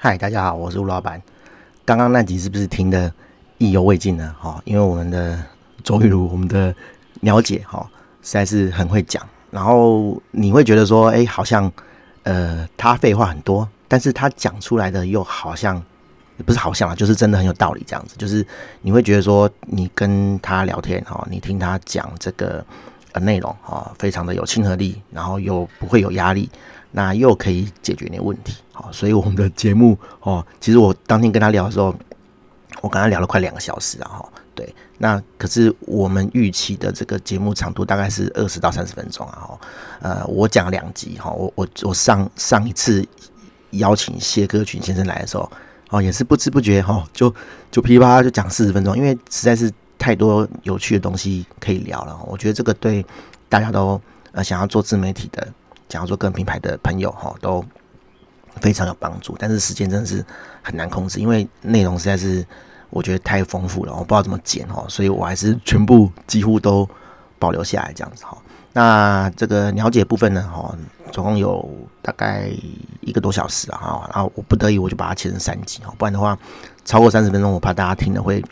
嗨，大家好，我是吴老板。刚刚那集是不是听得意犹未尽呢？哈，因为我们的周玉如，我们的鸟姐哈，实在是很会讲。然后你会觉得说，哎，好像呃，她废话很多，但是她讲出来的又好像不是好像啊，就是真的很有道理这样子。就是你会觉得说，你跟她聊天哈，你听她讲这个呃内容哈，非常的有亲和力，然后又不会有压力。那又可以解决你的问题，好，所以我们的节目哦，其实我当天跟他聊的时候，我跟他聊了快两个小时啊，哈，对，那可是我们预期的这个节目长度大概是二十到三十分钟啊，哈，呃，我讲两集哈，我我我上上一次邀请谢克群先生来的时候，哦，也是不知不觉哈，就就噼里啪啦就讲四十分钟，因为实在是太多有趣的东西可以聊了，我觉得这个对大家都呃想要做自媒体的。讲说个人品牌的朋友哈都非常有帮助，但是时间真的是很难控制，因为内容实在是我觉得太丰富了，我不知道怎么剪哈，所以我还是全部几乎都保留下来这样子哈。那这个了解部分呢哈，总共有大概一个多小时啊哈，然后我不得已我就把它切成三集哈，不然的话超过三十分钟，我怕大家听了会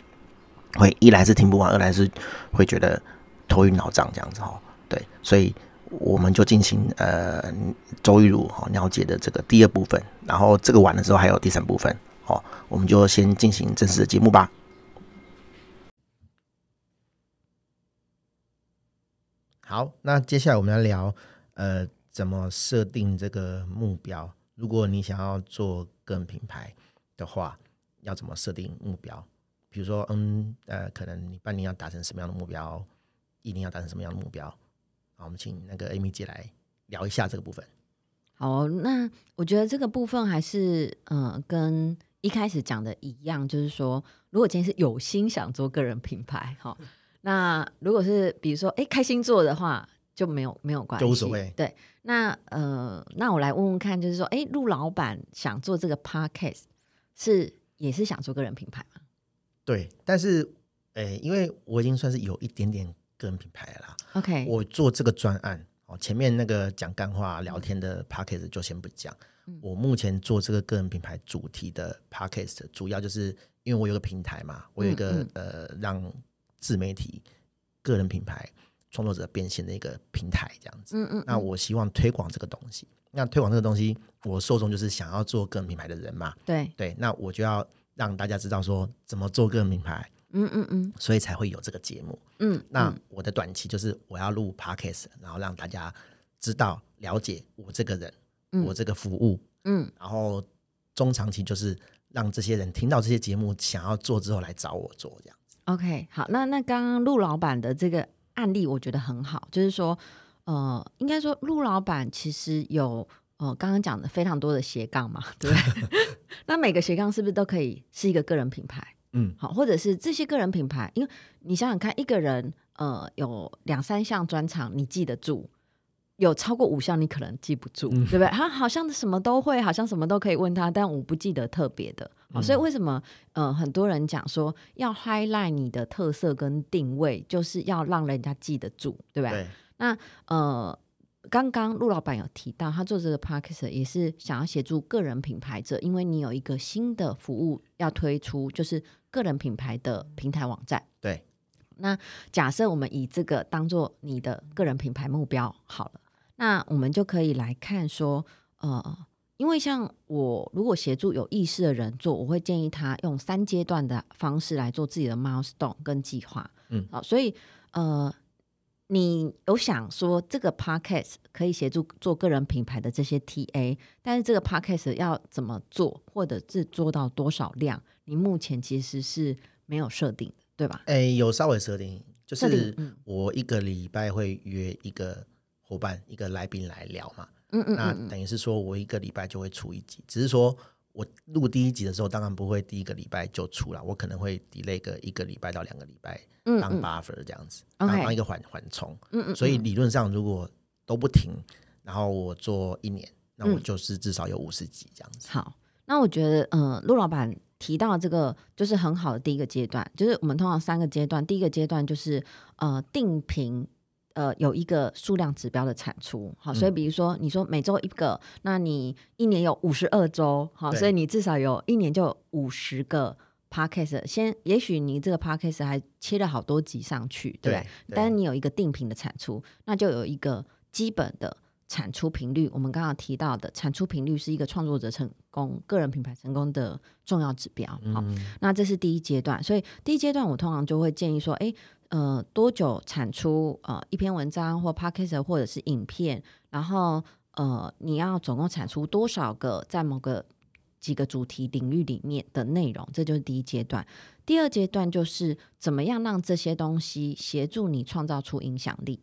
会一来是听不完，二来是会觉得头晕脑胀这样子哈。对，所以。我们就进行呃周玉如哈了解的这个第二部分，然后这个完了之后还有第三部分，好，我们就先进行正式的节目吧。好，那接下来我们来聊呃怎么设定这个目标。如果你想要做个人品牌的话，要怎么设定目标？比如说，嗯呃，可能你半年要达成什么样的目标，一年要达成什么样的目标？好，我们请那个 Amy 姐来聊一下这个部分。好，那我觉得这个部分还是呃，跟一开始讲的一样，就是说，如果今天是有心想做个人品牌，哈，那如果是比如说，哎，开心做的话，就没有没有关系，就无所谓。对，那呃，那我来问问看，就是说，哎，陆老板想做这个 Podcast，是也是想做个人品牌吗？对，但是，哎，因为我已经算是有一点点。个人品牌啦，OK，我做这个专案哦，前面那个讲干话聊天的 p a c k a g e 就先不讲。嗯、我目前做这个个人品牌主题的 Podcast，主要就是因为我有个平台嘛，我有一个、嗯嗯、呃让自媒体个人品牌创作者变现的一个平台，这样子。嗯嗯，那我希望推广这个东西。那推广这个东西，我受众就是想要做个人品牌的人嘛。对对，那我就要让大家知道说怎么做个人品牌。嗯嗯嗯，所以才会有这个节目。嗯，那我的短期就是我要录 Podcast，然后让大家知道了解我这个人，嗯、我这个服务。嗯，然后中长期就是让这些人听到这些节目想要做之后来找我做这样子。OK，好，那那刚刚陆老板的这个案例我觉得很好，就是说，呃，应该说陆老板其实有呃刚刚讲的非常多的斜杠嘛，对不对？那每个斜杠是不是都可以是一个个人品牌？嗯，好，或者是这些个人品牌，因为你想想看，一个人呃有两三项专长，你记得住；有超过五项，你可能记不住，嗯、对不对？他 好像什么都会，好像什么都可以问他，但我不记得特别的。好，所以为什么呃很多人讲说要 highlight 你的特色跟定位，就是要让人家记得住，对不？对。那呃。刚刚陆老板有提到，他做这个 p a r k e s t 也是想要协助个人品牌者，因为你有一个新的服务要推出，就是个人品牌的平台网站。对，那假设我们以这个当做你的个人品牌目标好了，那我们就可以来看说，呃，因为像我如果协助有意识的人做，我会建议他用三阶段的方式来做自己的 milestone 跟计划。嗯，好，所以呃。你有想说这个 podcast 可以协助做个人品牌的这些 TA，但是这个 podcast 要怎么做，或者是做到多少量？你目前其实是没有设定的，对吧？哎，有稍微设定，就是我一个礼拜会约一个伙伴、一个来宾来聊嘛。嗯嗯，那等于是说我一个礼拜就会出一集，只是说。我录第一集的时候，当然不会第一个礼拜就出了，我可能会 delay 个一个礼拜到两个礼拜，当 buffer 这样子，嗯嗯当当一个缓缓冲。嗯嗯，所以理论上如果都不停，然后我做一年，那我就是至少有五十集这样子。好，那我觉得，呃，陆老板提到这个就是很好的第一个阶段，就是我们通常三个阶段，第一个阶段就是呃定频。呃有一个数量指标的产出，好，所以比如说你说每周一个，那你一年有五十二周，好，所以你至少有一年就五十个 podcast。先，也许你这个 podcast 还切了好多集上去，对，对，但是你有一个定频的产出，那就有一个基本的。产出频率，我们刚刚提到的产出频率是一个创作者成功、个人品牌成功的重要指标。好，嗯、那这是第一阶段，所以第一阶段我通常就会建议说，诶，呃，多久产出呃一篇文章或 podcast 或者是影片，然后呃，你要总共产出多少个在某个几个主题领域里面的内容，这就是第一阶段。第二阶段就是怎么样让这些东西协助你创造出影响力。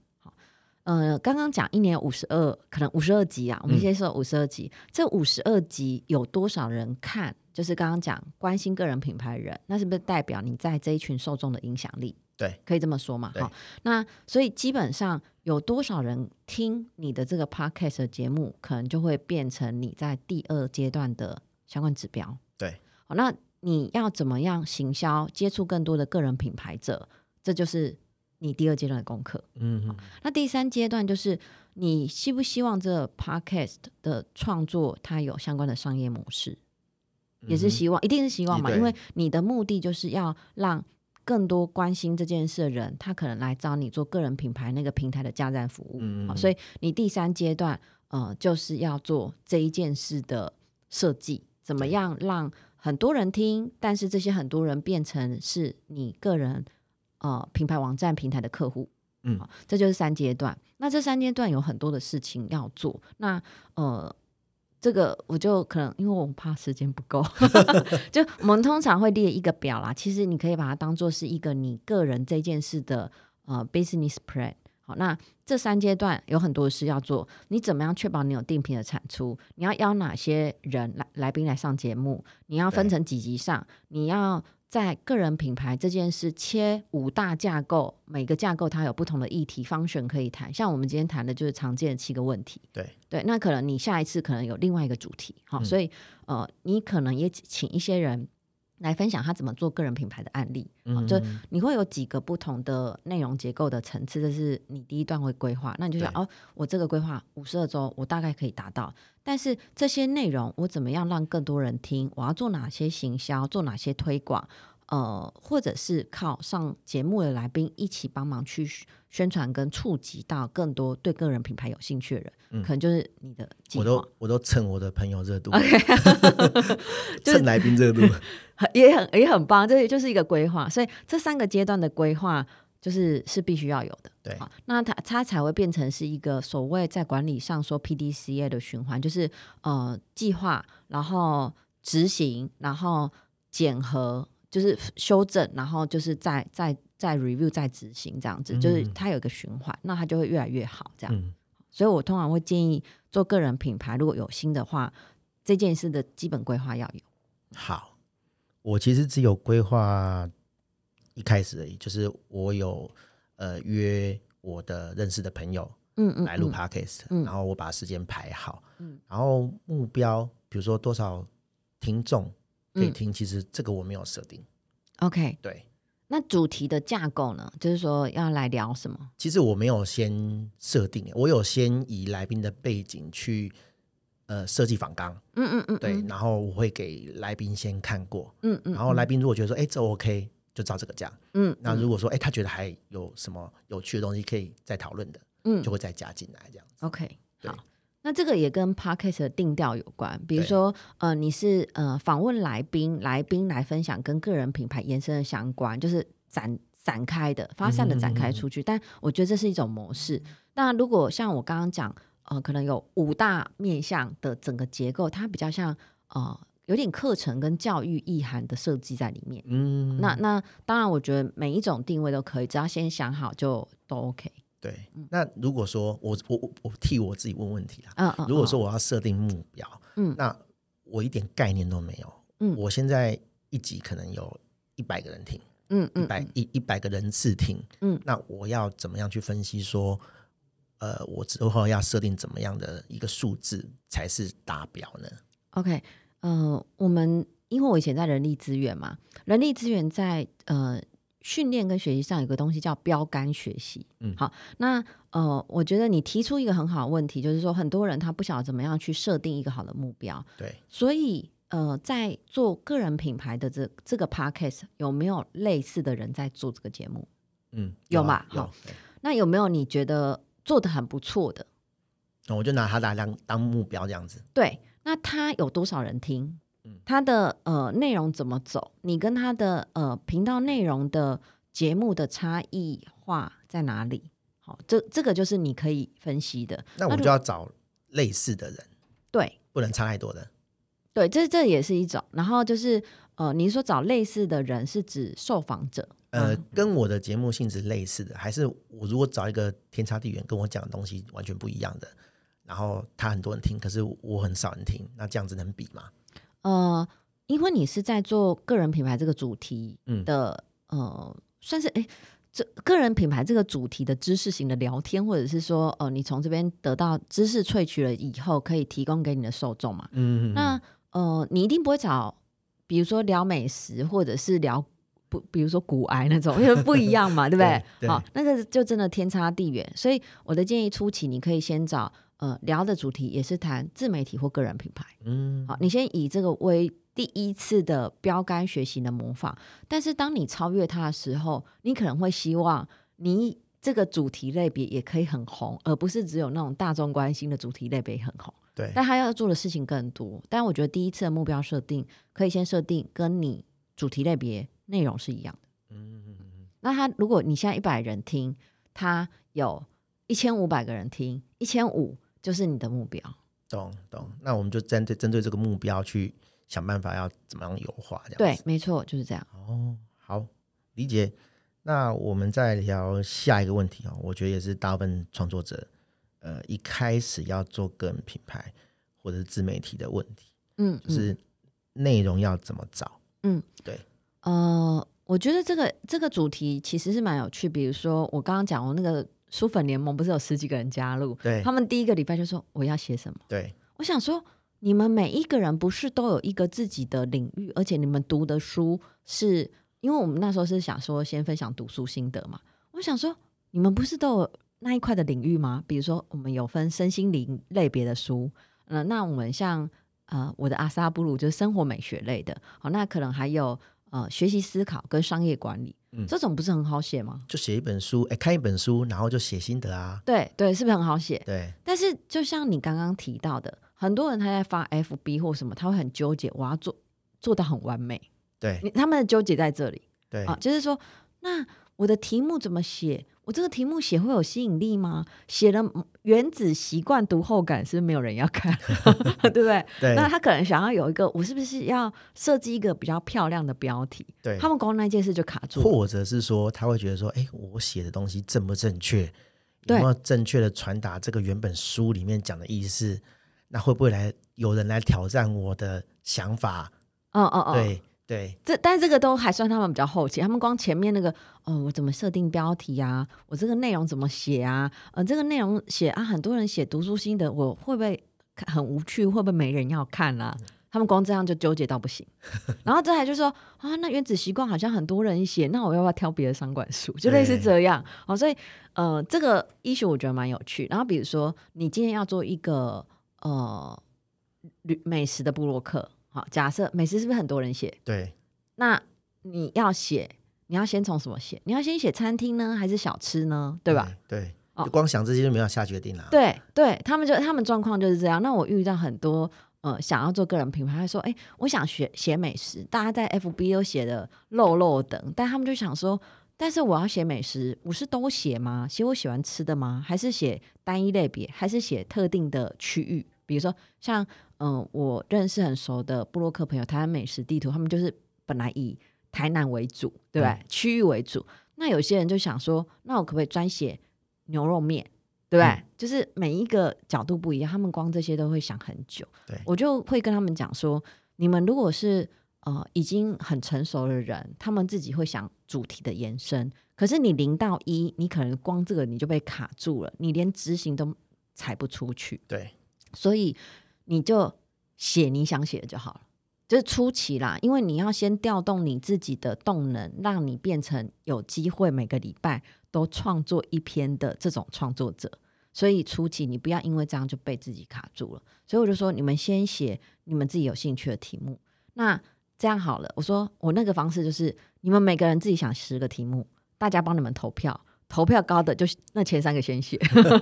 呃，刚刚讲一年五十二，可能五十二集啊，我们先说五十二集。嗯、这五十二集有多少人看？就是刚刚讲关心个人品牌人，那是不是代表你在这一群受众的影响力？对，可以这么说嘛？好，那所以基本上有多少人听你的这个 podcast 的节目，可能就会变成你在第二阶段的相关指标。对，好，那你要怎么样行销，接触更多的个人品牌者？这就是。你第二阶段的功课，嗯哼，那第三阶段就是你希不希望这个 podcast 的创作它有相关的商业模式，嗯、也是希望，一定是希望嘛，因为你的目的就是要让更多关心这件事的人，他可能来找你做个人品牌那个平台的加站服务，嗯哼，所以你第三阶段呃就是要做这一件事的设计，怎么样让很多人听，但是这些很多人变成是你个人。呃，品牌网站平台的客户，嗯，这就是三阶段。那这三阶段有很多的事情要做。那呃，这个我就可能因为我怕时间不够 就我们通常会列一个表啦。其实你可以把它当做是一个你个人这件事的呃 business plan。好，那这三阶段有很多事要做。你怎么样确保你有定频的产出？你要邀哪些人来来宾来上节目？你要分成几集上？你要。在个人品牌这件事切五大架构，每个架构它有不同的议题方选可以谈。像我们今天谈的就是常见的七个问题。对对，那可能你下一次可能有另外一个主题，好，嗯、所以呃，你可能也请一些人来分享他怎么做个人品牌的案例。嗯，就你会有几个不同的内容结构的层次，这是你第一段会规划。那你就想哦，我这个规划五十二周，我大概可以达到。但是这些内容我怎么样让更多人听？我要做哪些行销？做哪些推广？呃，或者是靠上节目的来宾一起帮忙去宣传，跟触及到更多对个人品牌有兴趣的人，嗯、可能就是你的计划。我都我都蹭我的朋友热度，Okay 蹭来宾热度，也很也很棒。这就是一个规划，所以这三个阶段的规划就是是必须要有的。对，那它它才会变成是一个所谓在管理上说 PDCA 的循环，就是呃计划，然后执行，然后检核。就是修正，然后就是再再再 review 再执行这样子，就是它有一个循环，嗯、那它就会越来越好这样。嗯、所以我通常会建议做个人品牌，如果有心的话，这件事的基本规划要有。好，我其实只有规划一开始而已，就是我有呃约我的认识的朋友，嗯嗯，来录 podcast，嗯，然后我把时间排好，嗯，然后目标比如说多少听众。可以听，其实这个我没有设定。OK，对。那主题的架构呢？就是说要来聊什么？其实我没有先设定，我有先以来宾的背景去呃设计访纲。嗯嗯嗯，对。然后我会给来宾先看过。嗯嗯。然后来宾如果觉得说，哎，这 OK，就照这个讲。嗯。那如果说，哎，他觉得还有什么有趣的东西可以再讨论的，嗯，就会再加进来这样子。OK，好。那这个也跟 podcast 的定调有关，比如说，呃，你是呃访问来宾，来宾来分享跟个人品牌延伸的相关，就是展展开的、发散的展开出去。嗯、但我觉得这是一种模式。嗯、那如果像我刚刚讲，呃，可能有五大面向的整个结构，它比较像呃有点课程跟教育意涵的设计在里面。嗯，那那当然，我觉得每一种定位都可以，只要先想好就都 OK。对，那如果说我我我我替我自己问问题啊，嗯嗯，如果说我要设定目标，嗯，那我一点概念都没有，嗯，我现在一集可能有一百个人听，嗯嗯，一百一一百个人次听，嗯，那我要怎么样去分析说，呃，我之后要设定怎么样的一个数字才是达标呢？OK，呃，我们因为我以前在人力资源嘛，人力资源在呃。训练跟学习上有个东西叫标杆学习。嗯，好，那呃，我觉得你提出一个很好的问题，就是说很多人他不晓得怎么样去设定一个好的目标。对，所以呃，在做个人品牌的这这个 podcast 有没有类似的人在做这个节目？嗯，有吧？有。好，那有没有你觉得做的很不错的？那我就拿他来当当目标这样子。对，那他有多少人听？他的呃内容怎么走？你跟他的呃频道内容的节目的差异化在哪里？好，这这个就是你可以分析的。那我们就要找类似的人，对，不能差太多的。对，这这也是一种。然后就是呃，你说找类似的人是指受访者？呃，跟我的节目性质类似的，还是我如果找一个天差地远，跟我讲的东西完全不一样的，然后他很多人听，可是我很少人听，那这样子能比吗？呃，因为你是在做个人品牌这个主题的，嗯、呃，算是哎，这个人品牌这个主题的知识型的聊天，或者是说，呃，你从这边得到知识萃取了以后，可以提供给你的受众嘛？嗯，那呃，你一定不会找，比如说聊美食，或者是聊不，比如说骨癌那种，因为不一样嘛，对不 对。好，那个就真的天差地远。所以我的建议，初期你可以先找。呃，聊的主题也是谈自媒体或个人品牌。嗯，好，你先以这个为第一次的标杆学习的模仿。但是当你超越它的时候，你可能会希望你这个主题类别也可以很红，而不是只有那种大众关心的主题类别很红。对，但他要做的事情更多。但我觉得第一次的目标设定可以先设定跟你主题类别内容是一样的。嗯嗯嗯。那他如果你现在一百人听，他有一千五百个人听，一千五。就是你的目标，懂懂。那我们就针对针对这个目标去想办法，要怎么样优化这样。对，没错，就是这样。哦，好，理解。那我们再聊下一个问题哦，我觉得也是大部分创作者，呃，一开始要做个人品牌或者是自媒体的问题。嗯，就是内容要怎么找？嗯，对。呃，我觉得这个这个主题其实是蛮有趣。比如说我刚刚讲的那个。书粉联盟不是有十几个人加入？对，他们第一个礼拜就说我要写什么？对，我想说，你们每一个人不是都有一个自己的领域，而且你们读的书是，因为我们那时候是想说先分享读书心得嘛。我想说，你们不是都有那一块的领域吗？比如说，我们有分身心灵类别的书，嗯、呃，那我们像呃我的阿萨布鲁就是生活美学类的，好，那可能还有呃学习思考跟商业管理。嗯、这种不是很好写吗？就写一本书，哎，看一本书，然后就写心得啊。对对，是不是很好写？对。但是就像你刚刚提到的，很多人他在发 FB 或什么，他会很纠结，我要做做到很完美。对。他们的纠结在这里。对。啊，就是说，那我的题目怎么写？我这个题目写会有吸引力吗？写了原子习惯读后感，是不是没有人要看？对不对？对。那他可能想要有一个，我是不是要设计一个比较漂亮的标题？对。他们光那件事就卡住了。或者是说，他会觉得说，哎，我写的东西正不正确？有没有正确的传达这个原本书里面讲的意思？那会不会来有人来挑战我的想法？哦哦哦。对。对，这但这个都还算他们比较后期，他们光前面那个哦，我怎么设定标题啊？我这个内容怎么写啊？呃，这个内容写啊，很多人写读书心得，我会不会很无趣？会不会没人要看啊？他们光这样就纠结到不行。然后这还就说啊，那原子习惯好像很多人写，那我要不要挑别的商管书？就类似这样。哦，所以呃，这个 issue 我觉得蛮有趣。然后比如说，你今天要做一个呃旅美食的部落客。好，假设美食是不是很多人写？对，那你要写，你要先从什么写？你要先写餐厅呢，还是小吃呢？对吧？对，对哦，就光想这些就没有下决定了。对，对他们就他们状况就是这样。那我遇到很多呃想要做个人品牌，他说：“哎，我想学写美食。”大家在 FB 都写的漏漏等，但他们就想说：“但是我要写美食，我是都写吗？写我喜欢吃的吗？还是写单一类别？还是写特定的区域？比如说像。”嗯、呃，我认识很熟的布洛克朋友，台湾美食地图，他们就是本来以台南为主，对吧？嗯、区域为主。那有些人就想说，那我可不可以专写牛肉面，对不对？嗯、就是每一个角度不一样，他们光这些都会想很久。对，我就会跟他们讲说，你们如果是呃已经很成熟的人，他们自己会想主题的延伸。可是你零到一，你可能光这个你就被卡住了，你连执行都踩不出去。对，所以。你就写你想写的就好了，就是初期啦，因为你要先调动你自己的动能，让你变成有机会每个礼拜都创作一篇的这种创作者。所以初期你不要因为这样就被自己卡住了。所以我就说，你们先写你们自己有兴趣的题目。那这样好了，我说我那个方式就是，你们每个人自己想十个题目，大家帮你们投票，投票高的就那前三个先写，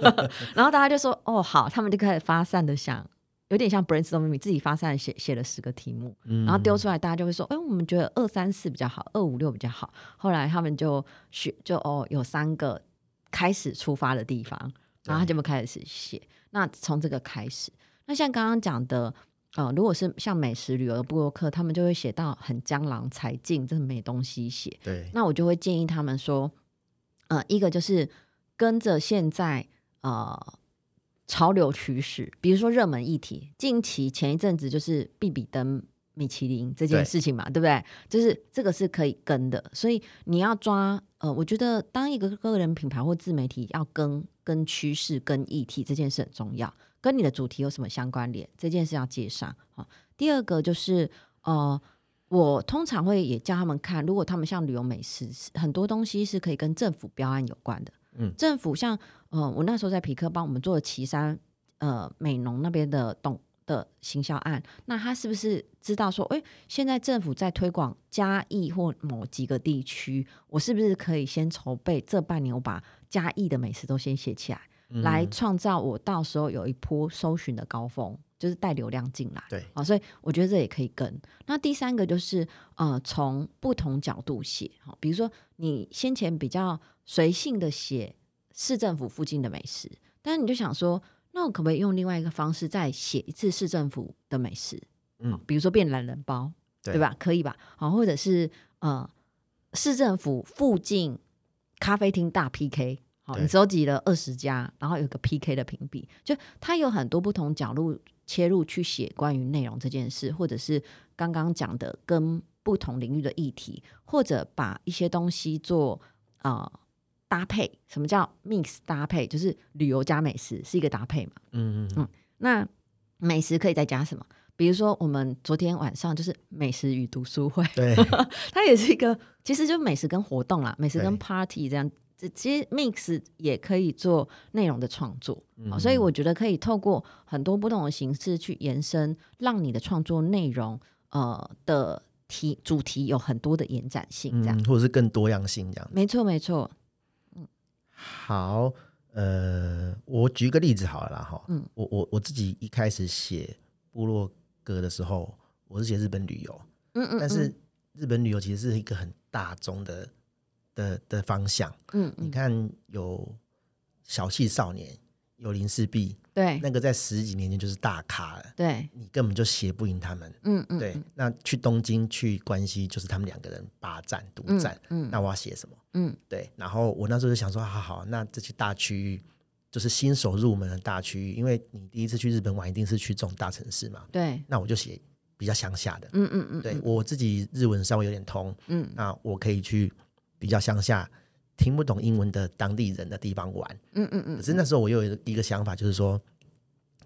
然后大家就说哦好，他们就开始发散的想。有点像 brainstorming，自己发散写写了十个题目，嗯、然后丢出来，大家就会说：“哎，我们觉得二三四比较好，二五六比较好。”后来他们就选，就哦，有三个开始出发的地方，然后他就会开始写。那从这个开始，那像刚刚讲的，呃，如果是像美食旅游的布洛克，他们就会写到很江郎才尽，真的没东西写。对，那我就会建议他们说，呃，一个就是跟着现在，呃。潮流趋势，比如说热门议题，近期前一阵子就是比比登米其林这件事情嘛，对，对不对？就是这个是可以跟的，所以你要抓呃，我觉得当一个个人品牌或自媒体要跟跟趋势、跟议题这件事很重要，跟你的主题有什么相关联，这件事要接上啊。第二个就是呃，我通常会也叫他们看，如果他们像旅游美食，很多东西是可以跟政府标案有关的。嗯，政府像呃，我那时候在皮克帮我们做了旗山呃美浓那边的董的行销案，那他是不是知道说，哎，现在政府在推广嘉义或某几个地区，我是不是可以先筹备这半年，我把嘉义的美食都先写起来，嗯、来创造我到时候有一波搜寻的高峰，就是带流量进来。对，啊，所以我觉得这也可以跟。那第三个就是呃，从不同角度写，哈，比如说你先前比较。随性的写市政府附近的美食，但是你就想说，那我可不可以用另外一个方式再写一次市政府的美食？嗯，比如说变懒人包，对，对吧？可以吧？好，或者是呃，市政府附近咖啡厅大 PK，好，你收集了二十家，然后有个 PK 的评比，就它有很多不同角度切入去写关于内容这件事，或者是刚刚讲的跟不同领域的议题，或者把一些东西做啊。呃搭配，什么叫 mix 搭配？就是旅游加美食是一个搭配嘛。嗯嗯嗯。那美食可以再加什么？比如说我们昨天晚上就是美食与读书会，对，它也是一个，其实就是美食跟活动啦，美食跟 party 这样。这其实 mix 也可以做内容的创作，嗯，所以我觉得可以透过很多不同的形式去延伸，让你的创作内容呃的题主题有很多的延展性，这样，嗯，或者是更多样性这样。没错，没错。嗯好，呃，我举个例子好了啦，哈，嗯，我我我自己一开始写部落格的时候，我是写日本旅游，嗯，嗯嗯，但是日本旅游其实是一个很大众的的的方向，嗯，嗯，你看有小气少年。有林氏璧，对，那个在十几年前就是大咖了，对，你根本就写不赢他们，嗯嗯，对。那去东京去关西，就是他们两个人霸占独占，嗯，那我要写什么？嗯，对。然后我那时候就想说，好好，那这些大区域就是新手入门的大区域，因为你第一次去日本玩，一定是去这种大城市嘛，对。那我就写比较乡下的，嗯嗯嗯，对我自己日文稍微有点通，嗯，那我可以去比较乡下。听不懂英文的当地人的地方玩，嗯嗯嗯。可是那时候我又有一个想法，就是说，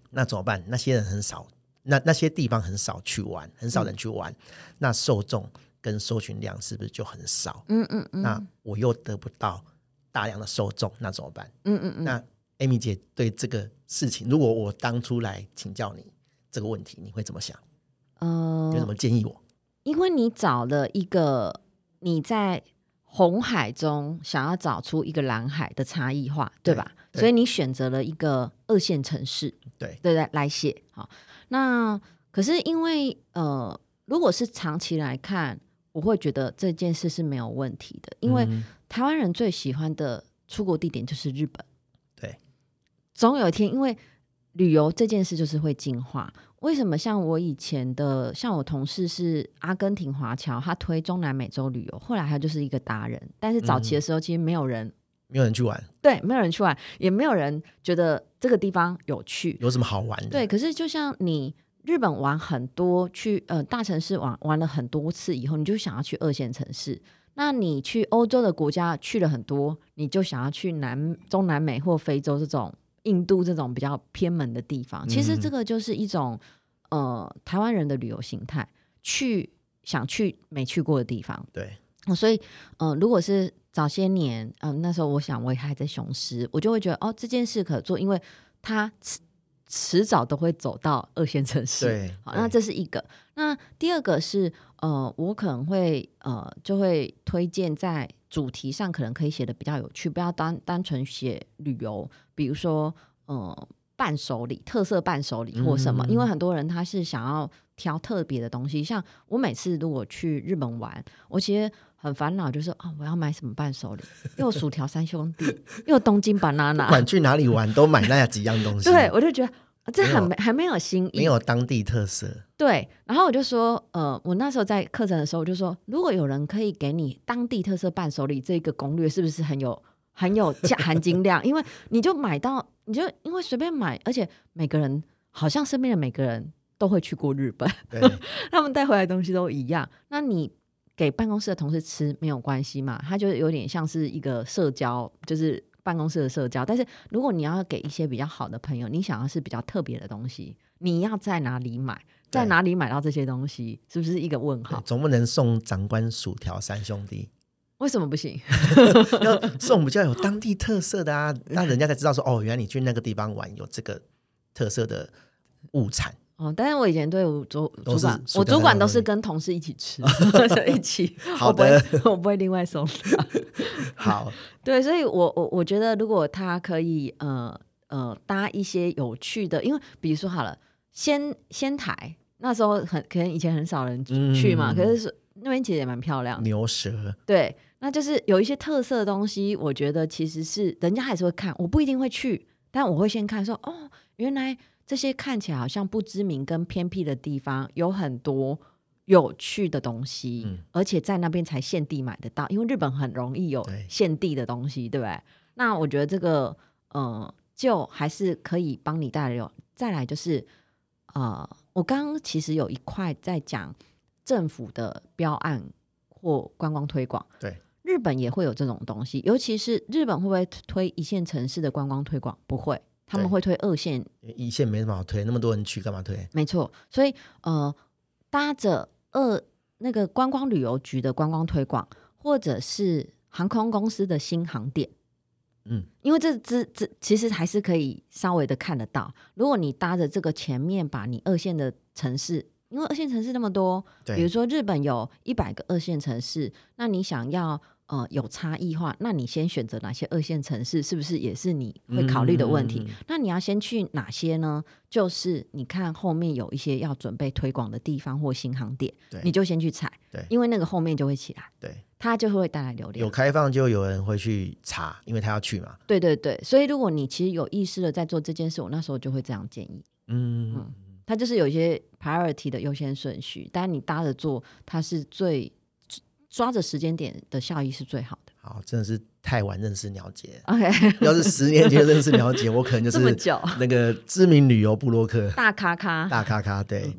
那怎么办？那些人很少，那那些地方很少去玩，很少人去玩，嗯、那受众跟搜寻量是不是就很少？嗯嗯嗯。那我又得不到大量的受众，那怎么办？嗯嗯嗯。那 Amy 姐对这个事情，如果我当初来请教你这个问题，你会怎么想？嗯、呃，有什么建议我？因为你找了一个你在。红海中想要找出一个蓝海的差异化，对吧？对，所以你选择了一个二线城市，对对对，来写。好，那可是因为呃，如果是长期来看，我会觉得这件事是没有问题的，因为台湾人最喜欢的出国地点就是日本。对，总有一天，因为旅游这件事就是会进化。为什么像我以前的，像我同事是阿根廷华侨，他推中南美洲旅游，后来他就是一个达人。但是早期的时候，其实没有人，没有人去玩，对，没有人去玩，也没有人觉得这个地方有趣，有什么好玩的？对，可是就像你日本玩很多，去呃大城市玩玩了很多次以后，你就想要去二线城市。那你去欧洲的国家去了很多，你就想要去南中南美或非洲这种。印度这种比较偏门的地方，其实这个就是一种呃台湾人的旅游形态，去想去没去过的地方。对，所以呃，如果是早些年，嗯、呃，那时候我想我也还在雄狮，我就会觉得哦，这件事可做，因为它迟迟早都会走到二线城市。对，好，那这是一个。那第二个是呃，我可能会呃，就会推荐在主题上可能可以写的比较有趣，不要单单纯写旅游，比如说呃。伴手礼、特色伴手礼或什么，嗯，因为很多人他是想要挑特别的东西。像我每次如果去日本玩，我其实很烦恼，就是啊，我要买什么伴手礼？又薯条三兄弟，又东京 banana，不管去哪里玩都买那几样东 西。对，我就觉得这很没还没有新意，没有当地特色。对，然后我就说，呃，我那时候在课程的时候，我就说，如果有人可以给你当地特色伴手礼这个攻略，是不是很有？很有价含金量，因为你就买到，你就因为随便买，而且每个人好像身边的每个人都会去过日本，他们带回来的东西都一样。那你给办公室的同事吃没有关系嘛？它就有点像是一个社交，就是办公室的社交。但是如果你要给一些比较好的朋友，你想要是比较特别的东西，你要在哪里买？在哪里买到这些东西？是不是一个问号？总不能送长官薯条三兄弟。为什么不行？要送比较有当地特色的啊，那人家才知道说哦，原来你去那个地方玩有这个特色的物产哦。但是我以前对我主主管，我主管都是跟同事一起吃，一起。好的，我不会另外送。好，对，所以我我我觉得如果他可以呃呃搭一些有趣的，因为比如说好了，仙仙台那时候很可能以前很少人去嘛，嗯、可是那边其实也蛮漂亮，牛舌对。那就是有一些特色的东西，我觉得其实是人家还是会看，我不一定会去，但我会先看说，哦，原来这些看起来好像不知名跟偏僻的地方有很多有趣的东西，嗯、而且在那边才限地买得到，因为日本很容易有限地的东西，对，对不对？那我觉得这个，呃，就还是可以帮你带来有。再来就是，呃，我刚刚其实有一块在讲政府的标案或观光推广，对。日本也会有这种东西，尤其是日本会不会推一线城市的观光推广？不会，他们会推二线。一线没什么好推，那么多人去干嘛推？没错，所以呃，搭着二那个观光旅游局的观光推广，或者是航空公司的新航点，嗯，因为这这这其实还是可以稍微的看得到。如果你搭着这个前面，把你二线的城市。因为二线城市那么多，比如说日本有一百个二线城市，那你想要呃有差异化，那你先选择哪些二线城市，是不是也是你会考虑的问题？嗯、那你要先去哪些呢？就是你看后面有一些要准备推广的地方或新航点，你就先去踩，对，因为那个后面就会起来，对，它就会带来流量。有开放就有人会去查，因为他要去嘛。对对对，所以如果你其实有意识的在做这件事，我那时候就会这样建议。嗯。嗯它就是有一些 priority 的优先顺序，但你搭着做，它是最抓着时间点的效益是最好的。好，真的是太晚认识鸟姐。OK，要是十年前认识鸟姐，我可能就是那个知名旅游部落客大咖咖，大咖咖。对，